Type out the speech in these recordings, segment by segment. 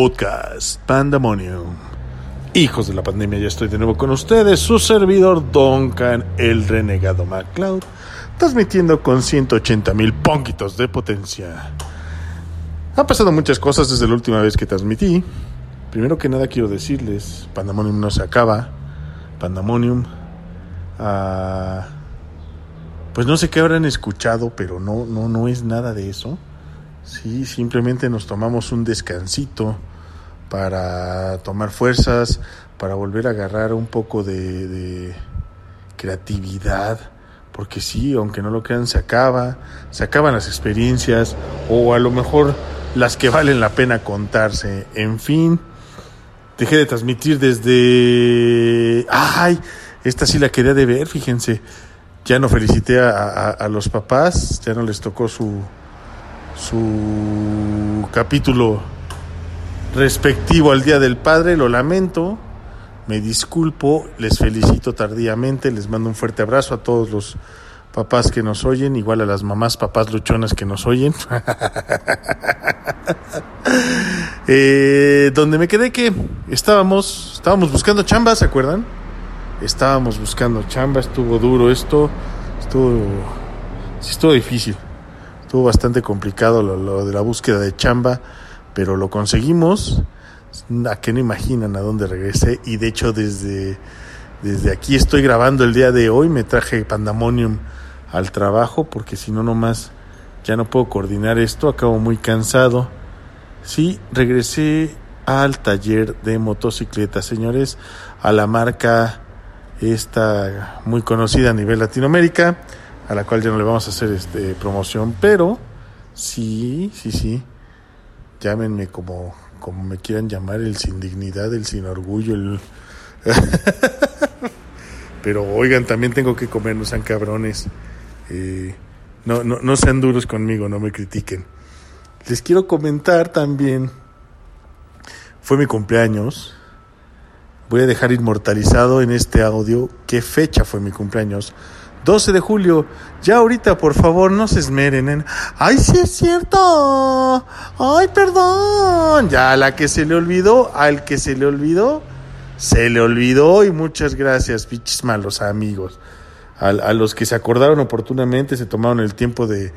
podcast Pandemonium. Hijos de la pandemia, ya estoy de nuevo con ustedes, su servidor Duncan, el renegado MacLeod, transmitiendo con 180 mil ponquitos de potencia. Han pasado muchas cosas desde la última vez que transmití. Primero que nada quiero decirles, Pandemonium no se acaba. Pandemonium... ah, pues no sé qué habrán escuchado, pero no, no, no es nada de eso. Sí, simplemente nos tomamos un descansito para tomar fuerzas, para volver a agarrar un poco de, creatividad, porque sí, aunque no lo crean, se acaba, se acaban las experiencias, o a lo mejor las que valen la pena contarse. En fin, dejé de transmitir desde... ¡Ay! Esta sí la quería de ver, fíjense. Ya no felicité a los papás, ya no les tocó su, su capítulo respectivo al Día del Padre, lo lamento, me disculpo, les felicito tardíamente, les mando un fuerte abrazo a todos los papás que nos oyen, igual a las mamás, papás luchonas que nos oyen. Eh, donde me quedé que estábamos, estábamos buscando chamba, ¿se acuerdan? Estábamos buscando chamba, estuvo duro esto, estuvo, estuvo difícil. Estuvo bastante complicado lo, lo de la búsqueda de chamba, pero lo conseguimos. A que no imaginan a dónde regresé. Y de hecho, desde, desde aquí estoy grabando el día de hoy. Me traje Pandemonium al trabajo, porque si no, nomás ya no puedo coordinar esto. Acabo muy cansado. Sí, regresé al taller de motocicletas, señores, a la marca esta muy conocida a nivel Latinoamérica, a la cual ya no le vamos a hacer este promoción, pero sí, sí, sí. Llámenme como como me quieran llamar, el sin dignidad, el sin orgullo, el Pero oigan, también tengo que comer, no sean cabrones. Eh, no, no, no sean duros conmigo, no me critiquen. Les quiero comentar también, fue mi cumpleaños. Voy a dejar inmortalizado en este audio qué fecha fue mi cumpleaños. 12 de julio. Ya ahorita, por favor, no se esmeren en... ¡Ay, sí es cierto! ¡Ay, perdón! Ya a la que se le olvidó, al que se le olvidó, se le olvidó y muchas gracias, pinches malos amigos. A, a los que se acordaron oportunamente, se tomaron el tiempo de,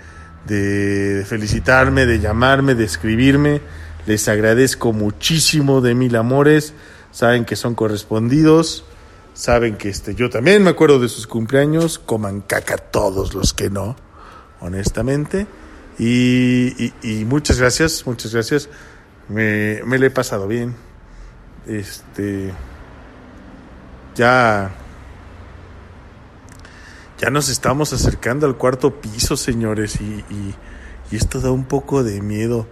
de felicitarme, de llamarme, de escribirme. Les agradezco muchísimo de mil amores. Saben que son correspondidos. Saben que este, yo también me acuerdo de sus cumpleaños. Coman caca todos los que no, honestamente. Y, muchas gracias, muchas gracias. Me, me le he pasado bien. Este. Ya. Ya nos estamos acercando al cuarto piso, señores, y, y- y esto da un poco de miedo.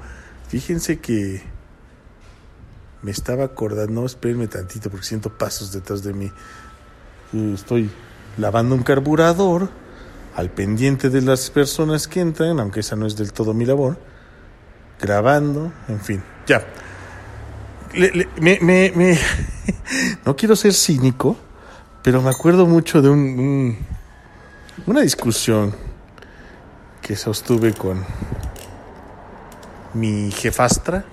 Fíjense que me estaba acordando, espérenme tantito porque siento pasos detrás de mí. Eh, Estoy lavando un carburador al pendiente de las personas que entran, aunque esa no es del todo mi labor. Grabando, en fin, ya. Le- me- me- me- no quiero ser cínico, pero me acuerdo mucho de un, un- una discusión que sostuve con mi jefastra.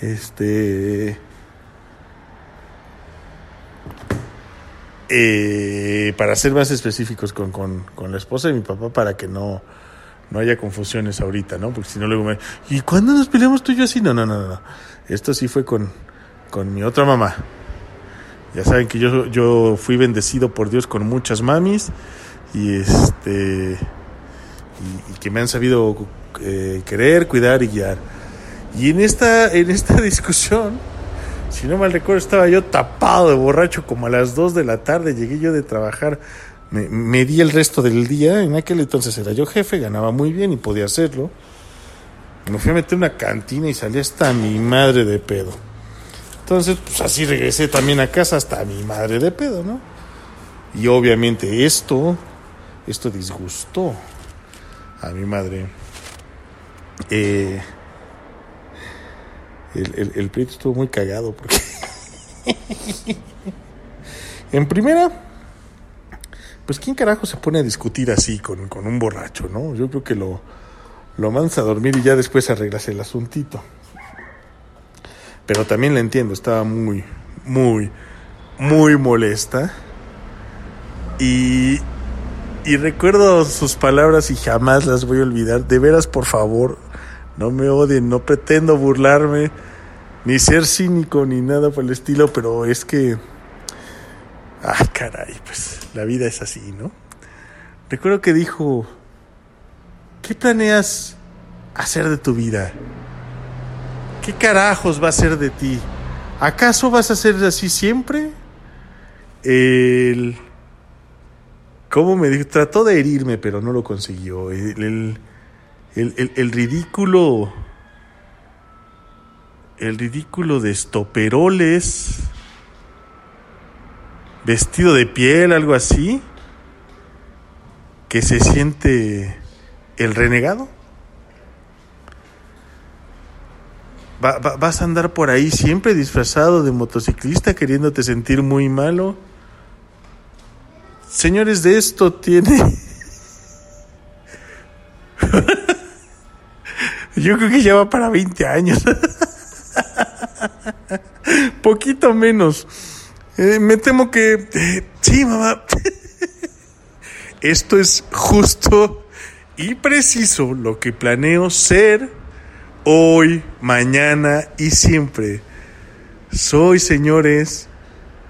Este. eh, para ser más específicos con, con, con la esposa de mi papá, para que no, no haya confusiones ahorita, ¿no? Porque si no, luego me. ¿Y cuándo nos peleamos tú y yo así? No, no, no, no. Esto sí fue con, con mi otra mamá. Ya saben que yo, yo fui bendecido por Dios con muchas mamis y este y, que me han sabido eh, querer, cuidar y guiar. Y en esta, en esta discusión, si no mal recuerdo, estaba yo tapado de borracho como a las 2 de la tarde. Llegué yo de trabajar, me, me di el resto del día. En aquel entonces era yo jefe, ganaba muy bien y podía hacerlo. Me fui a meter una cantina y salí hasta mi madre de pedo. Entonces, pues así regresé también a casa hasta mi madre de pedo, ¿no? Y obviamente esto, esto disgustó a mi madre. Eh, el, el, el pleito estuvo muy cagado porque... en primera, pues quién carajo se pone a discutir así con, con un borracho, ¿no? Yo creo que lo, lo mandas a dormir y ya después arreglas el asuntito. pero también la entiendo, estaba muy, muy, muy molesta. Y, y recuerdo sus palabras y jamás las voy a olvidar. De veras, por favor, no me odien, no pretendo burlarme, ni ser cínico, ni nada por el estilo, pero es que... Ay, caray, pues la vida es así, ¿no? Recuerdo que dijo, ¿qué planeas hacer de tu vida? ¿Qué carajos va a ser de ti? ¿Acaso vas a ser así siempre? El... ¿Cómo me dijo? Trató de herirme, pero no lo consiguió. El, el, ridículo... El ridículo de estoperoles... Vestido de piel, algo así. Que se siente el renegado. vas a andar por ahí siempre disfrazado de motociclista queriéndote sentir muy malo. Señores, de esto tiene... Yo creo que ya va para 20 años. Poquito menos. Eh, me temo que... Eh, sí, mamá. Esto es justo y preciso lo que planeo ser hoy, mañana y siempre. Soy, señores,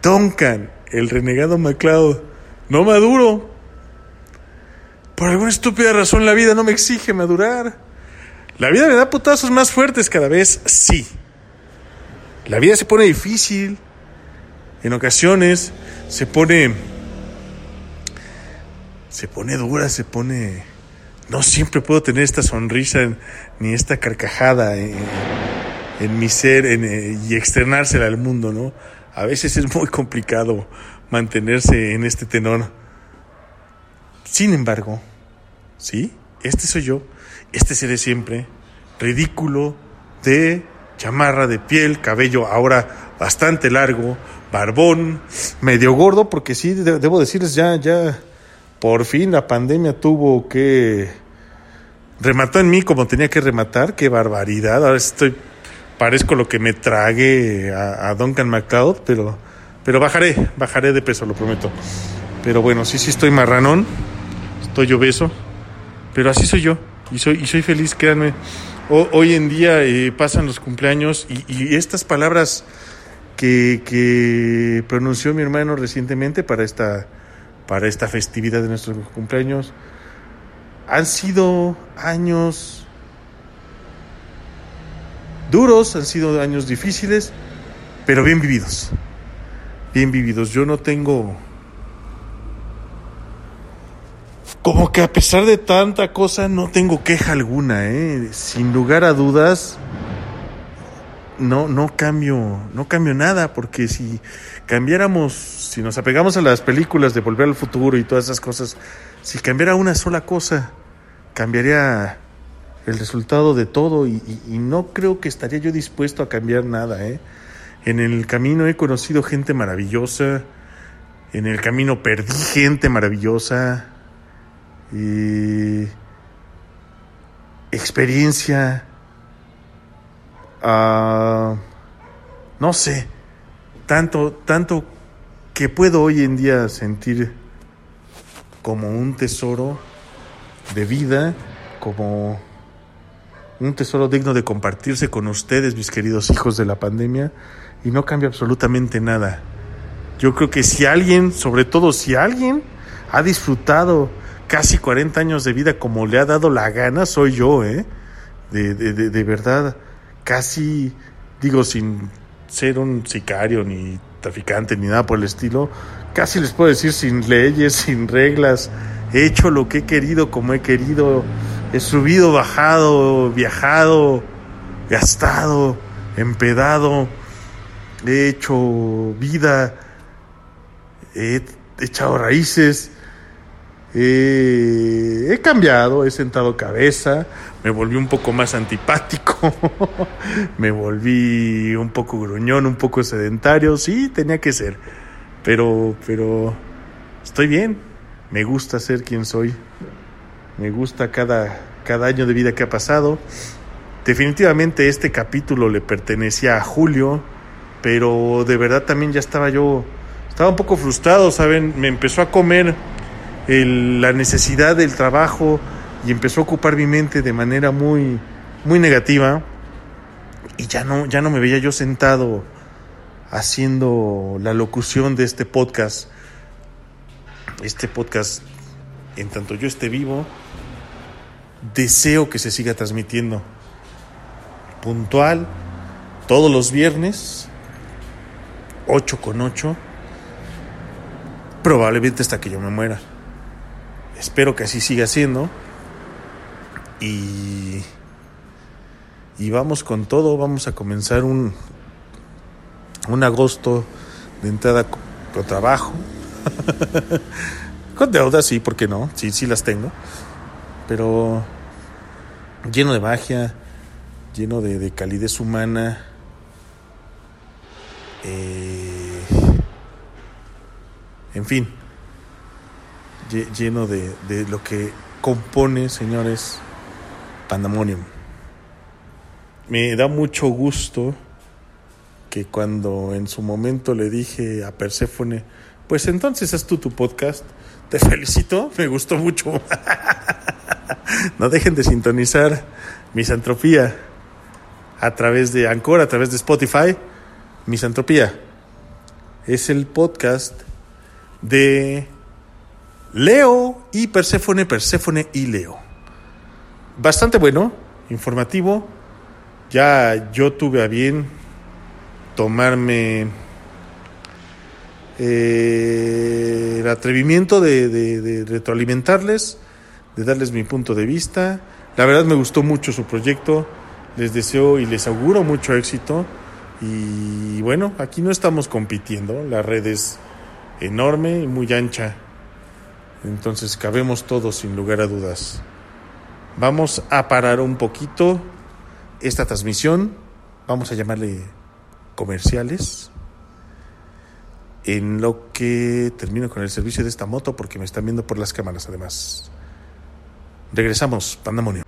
Tonkan, el renegado MacLeod, no maduro. Por alguna estúpida razón la vida no me exige madurar. La vida me da putazos más fuertes cada vez, sí. La vida se pone difícil. En ocasiones se pone... Se pone dura, se pone no siempre puedo tener esta sonrisa ni esta carcajada en, mi ser eh, y externársela al mundo, ¿no? A veces es muy complicado mantenerse en este tenor. Sin embargo, ¿sí? Este soy yo, este seré siempre, ridículo, de chamarra de piel, cabello ahora bastante largo, barbón, medio gordo, porque sí, debo decirles ya, ya por fin la pandemia tuvo que... Remató en mí como tenía que rematar, qué barbaridad. Ahora estoy, parezco lo que me trague a, Duncan MacLeod, pero, pero bajaré, bajaré de peso, lo prometo. Pero bueno, sí, sí estoy marranón, estoy obeso, pero así soy yo y soy, y soy feliz, créanme. hoy en día eh, pasan los cumpleaños y, y estas palabras que, que pronunció mi hermano recientemente para esta para esta festividad de nuestros cumpleaños. Han sido años duros, han sido años difíciles, pero bien vividos. Bien vividos. Yo no tengo... Como que a pesar de tanta cosa no tengo queja alguna, ¿eh? Sin lugar a dudas, no, no cambio, no cambio nada, porque si cambiáramos, si nos apegamos a las películas de Volver al Futuro y todas esas cosas, si cambiara una sola cosa, cambiaría el resultado de todo y, no creo que estaría yo dispuesto a cambiar nada. ¿eh? En el camino he conocido gente maravillosa, en el camino perdí gente maravillosa, y experiencia, Ah, no sé, tanto, tanto que puedo hoy en día sentir como un tesoro de vida, como un tesoro digno de compartirse con ustedes, mis queridos hijos de la pandemia, y no cambia absolutamente nada. Yo creo que si alguien, sobre todo si alguien ha disfrutado casi 40 años de vida como le ha dado la gana, soy yo, ¿eh? De, de, de, de verdad casi, digo, sin ser un sicario ni traficante ni nada por el estilo, casi les puedo decir sin leyes, sin reglas, he hecho lo que he querido como he querido, he subido, bajado, viajado, gastado, empedado, he hecho vida, he echado raíces, he cambiado, he sentado cabeza, me volví un poco más antipático, me volví un poco gruñón, un poco sedentario, sí, tenía que ser, pero, pero estoy bien, me gusta ser quien soy, me gusta cada, cada año de vida que ha pasado Definitivamente este capítulo le pertenecía a Julio, pero de verdad también ya estaba yo, estaba un poco frustrado, ¿saben? Me empezó a comer la necesidad del trabajo y empezó a ocupar mi mente de manera muy, muy negativa y ya no, ya no me veía yo sentado haciendo la locución de este podcast. Este podcast, en tanto yo esté vivo, deseo que se siga transmitiendo puntual todos los viernes, 8 con 8, probablemente hasta que yo me muera. Espero que así siga siendo. Y, y vamos con todo, vamos a comenzar un, un agosto de entrada con, trabajo. con deudas, sí, ¿por qué no? Sí, sí las tengo. Pero lleno de magia, lleno de, calidez humana. Eh, en fin, lleno de, de lo que compone, señores, Pandemonium. Me da mucho gusto que cuando en su momento le dije a Perséfone, pues entonces haz tú tu podcast, te felicito, me gustó mucho. no dejen de sintonizar Misantropía a través de Anchor, a través de Spotify. Misantropía es el podcast de Leo y Perséfone, Perséfone y Leo. Bastante bueno, informativo. Ya yo tuve a bien tomarme eh, el atrevimiento de, retroalimentarles, de darles mi punto de vista. La verdad me gustó mucho su proyecto, les deseo y les auguro mucho éxito. Y bueno, aquí no estamos compitiendo, la red es enorme y muy ancha, entonces cabemos todos sin lugar a dudas. Vamos a parar un poquito esta transmisión, vamos a llamarle comerciales, en lo que termino con el servicio de esta moto porque me están viendo por las cámaras además. Regresamos, Pandamonio.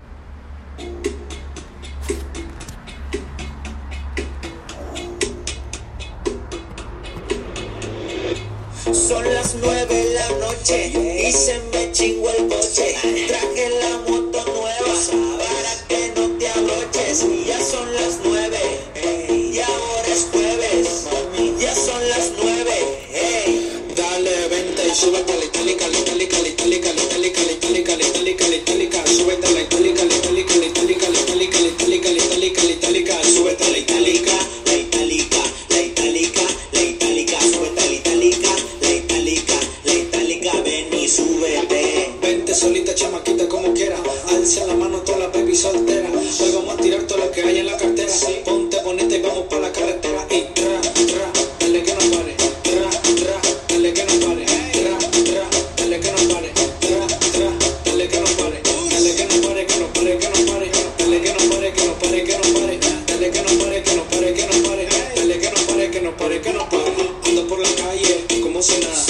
Las nueve de la noche y se me chingó el coche. Traje la moto nueva para que no te abroches. Ya son las nueve. Y ahora es jueves. Ya son las nueve. Dale, vente y súbete a la itálica, la itálica,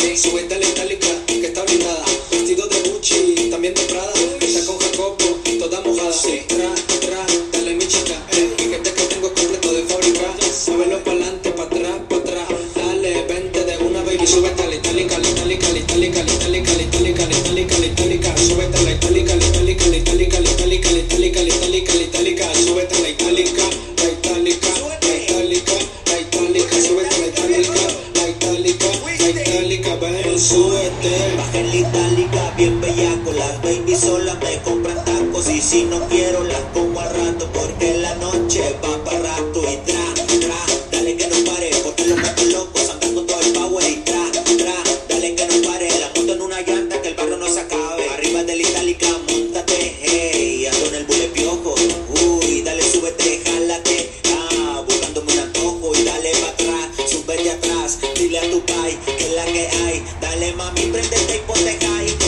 como si nada. Dile a tu pai que es la que hay. Dale, mami, prendete y ponte high.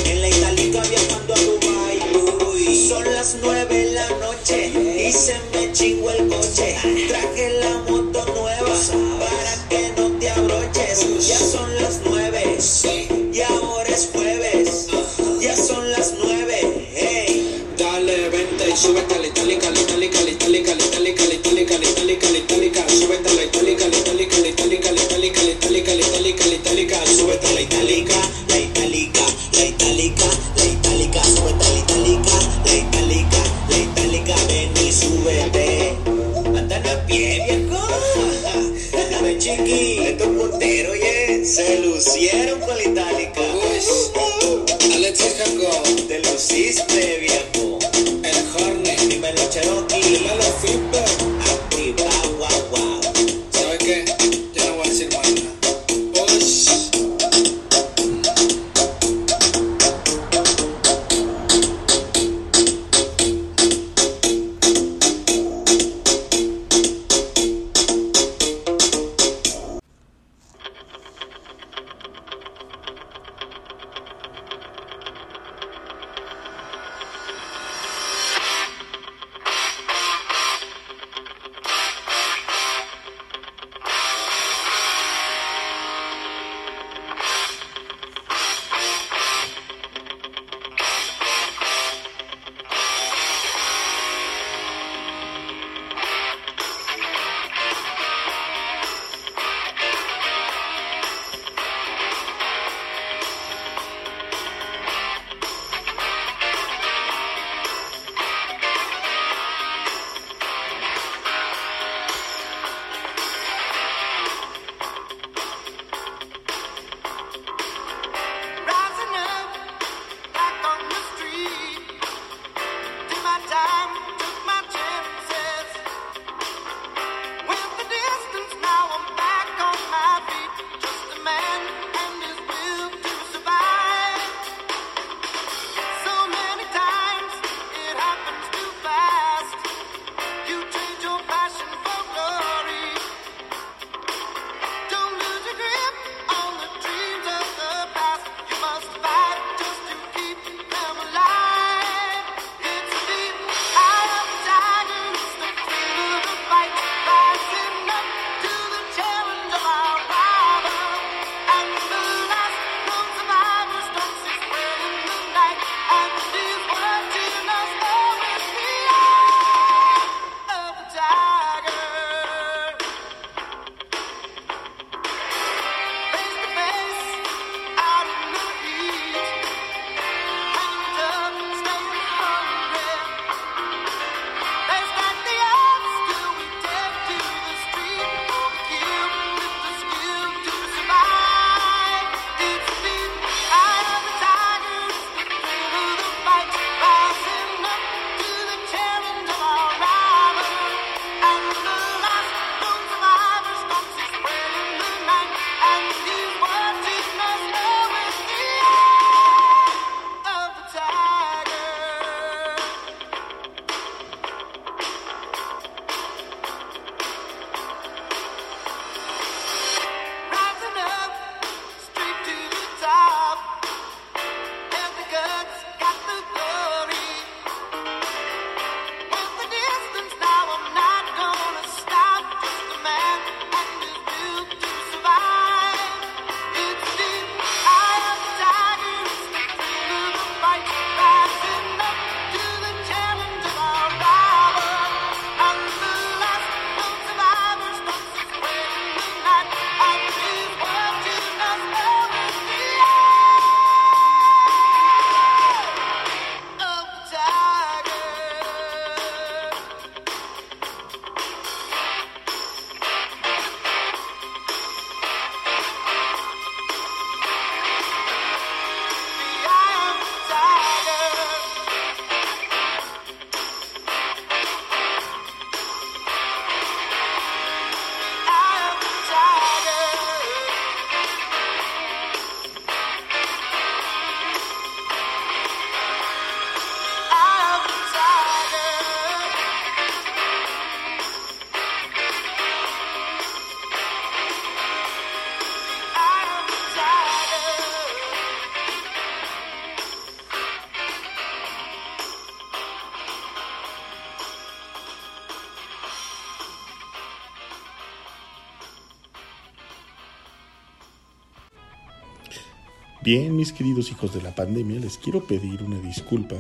Bien, mis queridos hijos de la pandemia, les quiero pedir una disculpa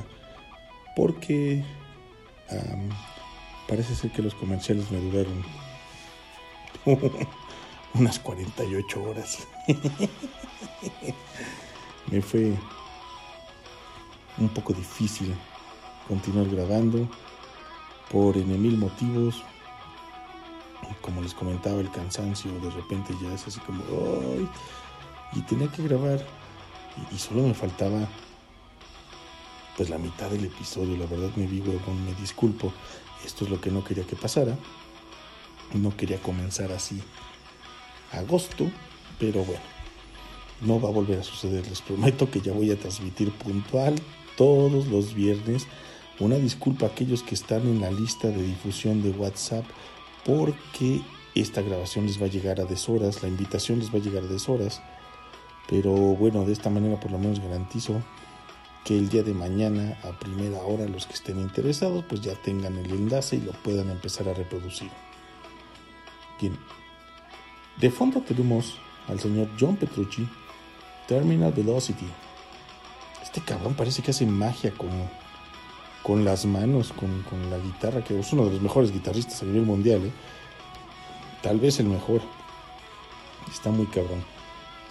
porque parece ser que los comerciales me duraron unas 48 horas. me fue un poco difícil continuar grabando por N motivos. Como les comentaba, el cansancio de repente ya es así como... ¡Ay! Y tenía que grabar y, solo me faltaba pues la mitad del episodio. La verdad me vivo, me disculpo. Esto es lo que no quería que pasara. No quería comenzar así agosto, pero bueno, no va a volver a suceder. Les prometo que ya voy a transmitir puntual todos los viernes. Una disculpa a aquellos que están en la lista de difusión de WhatsApp porque esta grabación les va a llegar a deshoras, la invitación les va a llegar a deshoras. Pero bueno, de esta manera por lo menos garantizo que el día de mañana a primera hora los que estén interesados pues ya tengan el enlace y lo puedan empezar a reproducir. Bien, de fondo tenemos al señor John Petrucci, Terminal Velocity. Este cabrón parece que hace magia con, con las manos, con, con la guitarra, que es uno de los mejores guitarristas a nivel mundial. ¿eh? Tal vez el mejor. Está muy cabrón.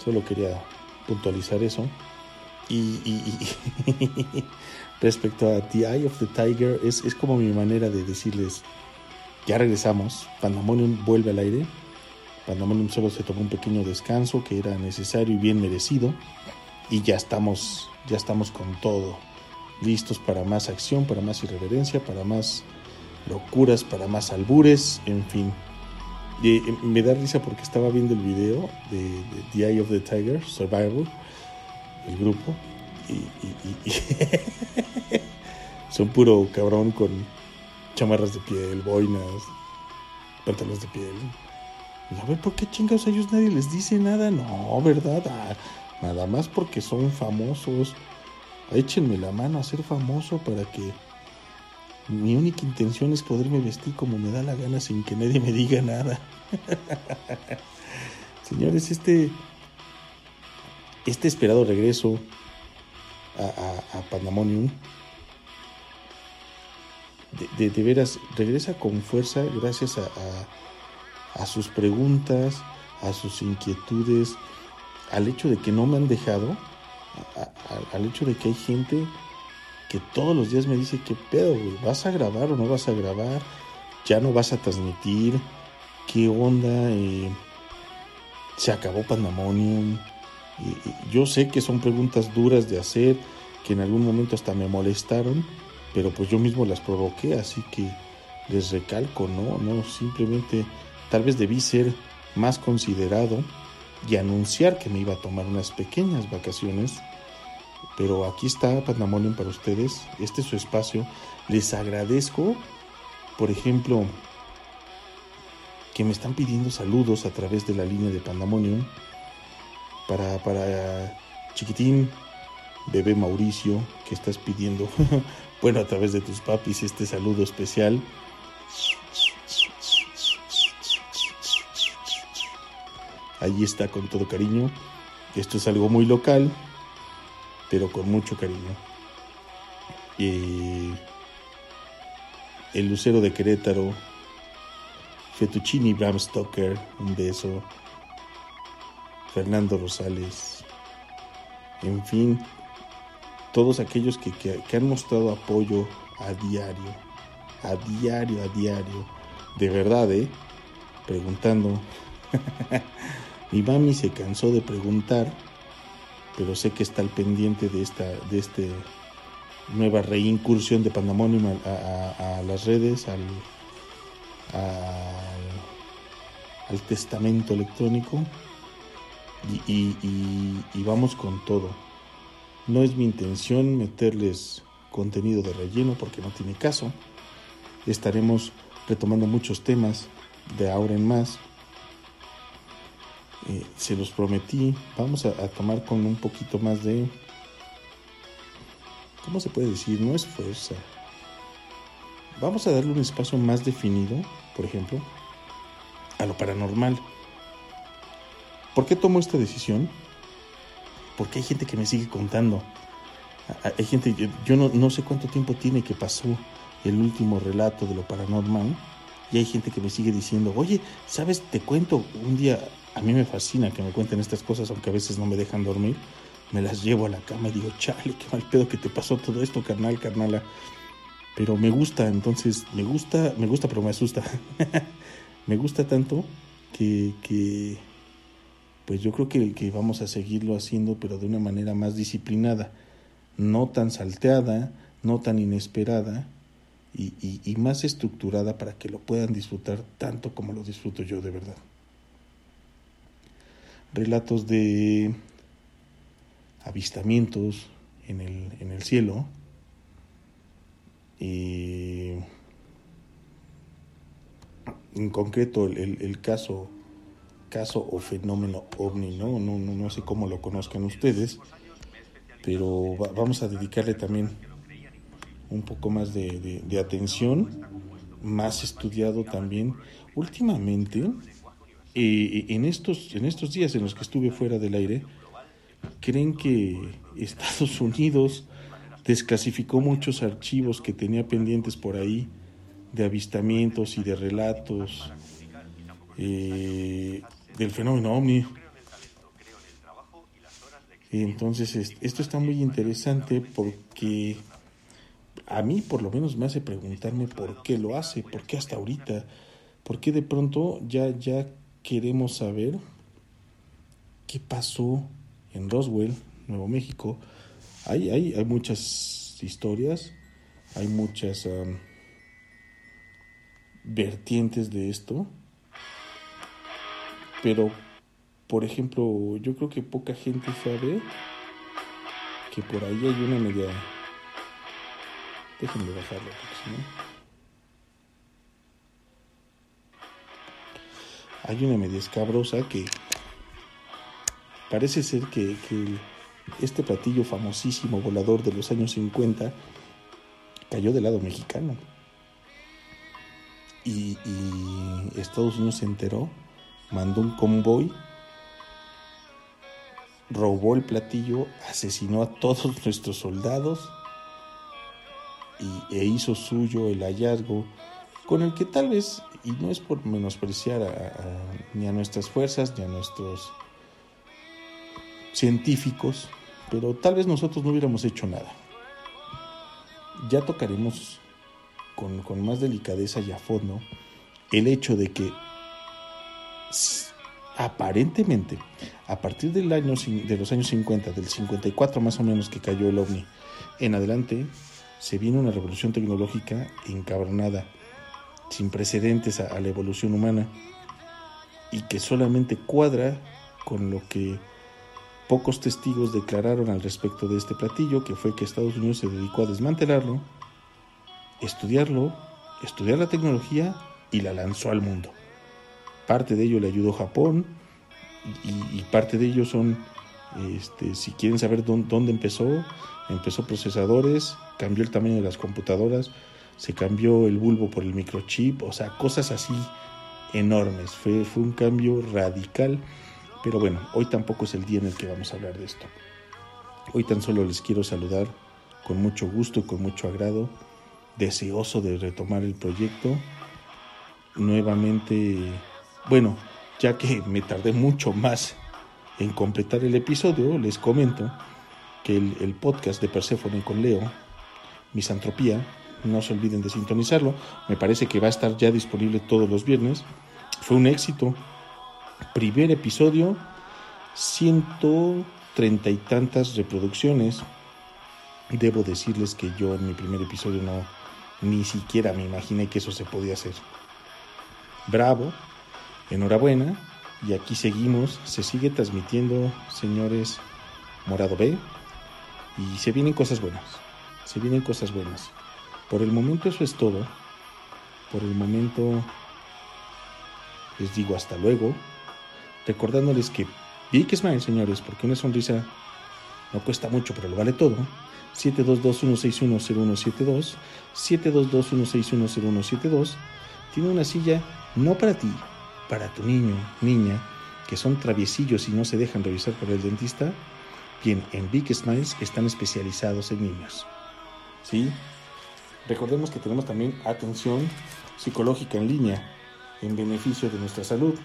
Solo quería puntualizar eso. Y, respecto a The Eye of the Tiger, es, es como mi manera de decirles, ya regresamos, Pandemonium vuelve al aire. Pandemonium solo se tomó un pequeño descanso que era necesario y bien merecido. Y ya estamos, ya estamos con todo. Listos para más acción, para más irreverencia, para más locuras, para más albures, en fin. Me da risa porque estaba viendo el video de, The Eye of the Tiger, Survival, el grupo, y son puro cabrón con chamarras de piel, boinas, pantalones de piel. Y a ver, ¿por qué chingados a ellos nadie les dice nada? No, ¿verdad? Ah, nada más porque son famosos. Échenme la mano a ser famoso para que mi única intención es poderme vestir como me da la gana sin que nadie me diga nada. Señores, este este esperado regreso a, a, de, veras regresa con fuerza gracias a, sus preguntas, a sus inquietudes, al hecho de que no me han dejado, al hecho de que hay gente que todos los días me dice, ¿qué pedo, güey? ¿Vas a grabar o no vas a grabar? ¿Ya no vas a transmitir? ¿Qué onda? Eh, ¿Se acabó Pandemonium? Y yo sé que son preguntas duras de hacer, que en algún momento hasta me molestaron, pero pues yo mismo las provoqué, así que les recalco, no, no, simplemente tal vez debí ser más considerado y anunciar que me iba a tomar unas pequeñas vacaciones, pero aquí está Pandemonium para ustedes, este es su espacio, les agradezco, por ejemplo, que me están pidiendo saludos a través de la línea de Pandemonium, para, para Chiquitín, bebé Mauricio, que estás pidiendo, bueno, a través de tus papis, este saludo especial. Ahí está con todo cariño. Esto es algo muy local, pero con mucho cariño. Eh, el Lucero de Querétaro, Fettuccini Bram Stoker, un beso. Fernando Rosales, en fin, todos aquellos que, que- que han mostrado apoyo a diario, a diario, a diario, de verdad, ¿eh? Preguntando. Mi mami se cansó de preguntar, pero sé que está al pendiente de esta, de este nueva reincursión de Pandemonium a, las redes, al, al, testamento electrónico y- y vamos con todo. No es mi intención meterles contenido de relleno porque no tiene caso. Estaremos retomando muchos temas de ahora en más. Eh, se los prometí. Vamos a, tomar con un poquito más de... ¿Cómo se puede decir? No es fuerza. Vamos a darle un espacio más definido, por ejemplo, a lo paranormal. ¿Por qué tomo esta decisión? Porque hay gente que me sigue contando. A- a- Hay gente, yo no, no sé cuánto tiempo tiene que pasó el último relato de lo paranormal. Y hay gente que me sigue diciendo, oye, ¿sabes? Te cuento, un día, a mí me fascina que me cuenten estas cosas, aunque a veces no me dejan dormir. Me las llevo a la cama y digo, chale, qué mal pedo que te pasó todo esto, carnal, carnala. Pero me gusta, entonces, me gusta, me gusta, pero me asusta. me gusta tanto que, que pues yo creo que, vamos a seguirlo haciendo, pero de una manera más disciplinada, no tan salteada, no tan inesperada y más estructurada para que lo puedan disfrutar tanto como lo disfruto yo de verdad. Relatos de avistamientos en el, en el cielo. Y en concreto el, el- el caso caso o fenómeno ovni, ¿no? No, no, no sé cómo lo conozcan ustedes, pero va- vamos a dedicarle también un poco más de- de atención, más estudiado también. Últimamente, eh, en, estos, en estos días en los que estuve fuera del aire, creen que Estados Unidos desclasificó muchos archivos que tenía pendientes por ahí de avistamientos y de relatos eh, del fenómeno ovni. Entonces es- esto está muy interesante porque a mí por lo menos me hace preguntarme por qué lo hace, por qué hasta ahorita, por qué de pronto ya, ya queremos saber qué pasó en Roswell, Nuevo México. Hay, hay, hay muchas historias, hay muchas vertientes de esto, pero por ejemplo, yo creo que poca gente sabe que por ahí hay una media... Déjenme bajarlo, porque si no... Hay una media escabrosa que parece ser que, este platillo famosísimo volador de los años 50 cayó del lado mexicano. Y, y Estados Unidos se enteró, mandó un convoy, robó el platillo, asesinó a todos nuestros soldados y, e hizo suyo el hallazgo con el que tal vez, y no es por menospreciar a- a- ni a nuestras fuerzas ni a nuestros científicos, pero tal vez nosotros no hubiéramos hecho nada. Ya tocaremos con, con más delicadeza y a fondo el hecho de que aparentemente a partir del año, de los años 50, del 54 más o menos que cayó el ovni, en adelante se viene una revolución tecnológica encabronada, sin precedentes a, la evolución humana y que solamente cuadra con lo que pocos testigos declararon al respecto de este platillo, que fue que Estados Unidos se dedicó a desmantelarlo, estudiarlo, estudiar la tecnología y la lanzó al mundo. Parte de ello le ayudó Japón y, parte de ello son, este, si quieren saber dónde empezó, empezó procesadores, cambió el tamaño de las computadoras, se cambió el bulbo por el microchip, o sea, cosas así enormes. Fue, fue un cambio radical, pero bueno, hoy tampoco es el día en el que vamos a hablar de esto. Hoy tan solo les quiero saludar con mucho gusto y con mucho agrado, deseoso de retomar el proyecto. Nuevamente, bueno, ya que me tardé mucho más en completar el episodio, les comento que el, podcast de Perséfone con Leo, Misantropía, no se olviden de sintonizarlo, me parece que va a estar ya disponible todos los viernes. Fue un éxito. Primer episodio, ciento treinta y tantas reproducciones. Debo decirles que yo en mi primer episodio no ni siquiera me imaginé que eso se podía hacer. Bravo, enhorabuena, y aquí seguimos, se sigue transmitiendo, señores Morado B, y se vienen cosas buenas, se vienen cosas buenas. Por el momento eso es todo, por el momento les digo hasta luego, recordándoles que Big Smile, señores, porque una sonrisa no cuesta mucho, pero lo vale todo. 722-161-0172, 722-161-0172, tiene una silla no para ti, para tu niño, niña, que son traviesillos y no se dejan revisar por el dentista. Bien, en Big Smiles están especializados en niños. ¿Sí? Recordemos que tenemos también atención psicológica en línea en beneficio de nuestra salud.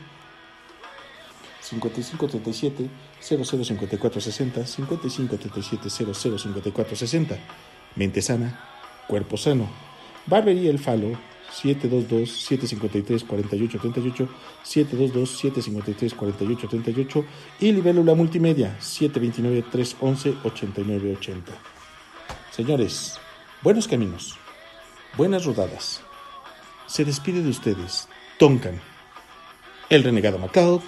5537 005460 5537 005460 Mente sana, cuerpo sano. Barbería El Falo, 722-753-4838, 722-753-4838 y Libélula Multimedia 729-311-8980. Señores, buenos caminos, buenas rodadas. Se despide de ustedes, Tonkan, el renegado Macao.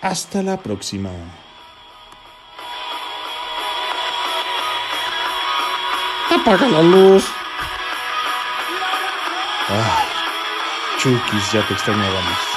Hasta la próxima. Apaga la luz. Ah, Chukis, ya te extrañábamos.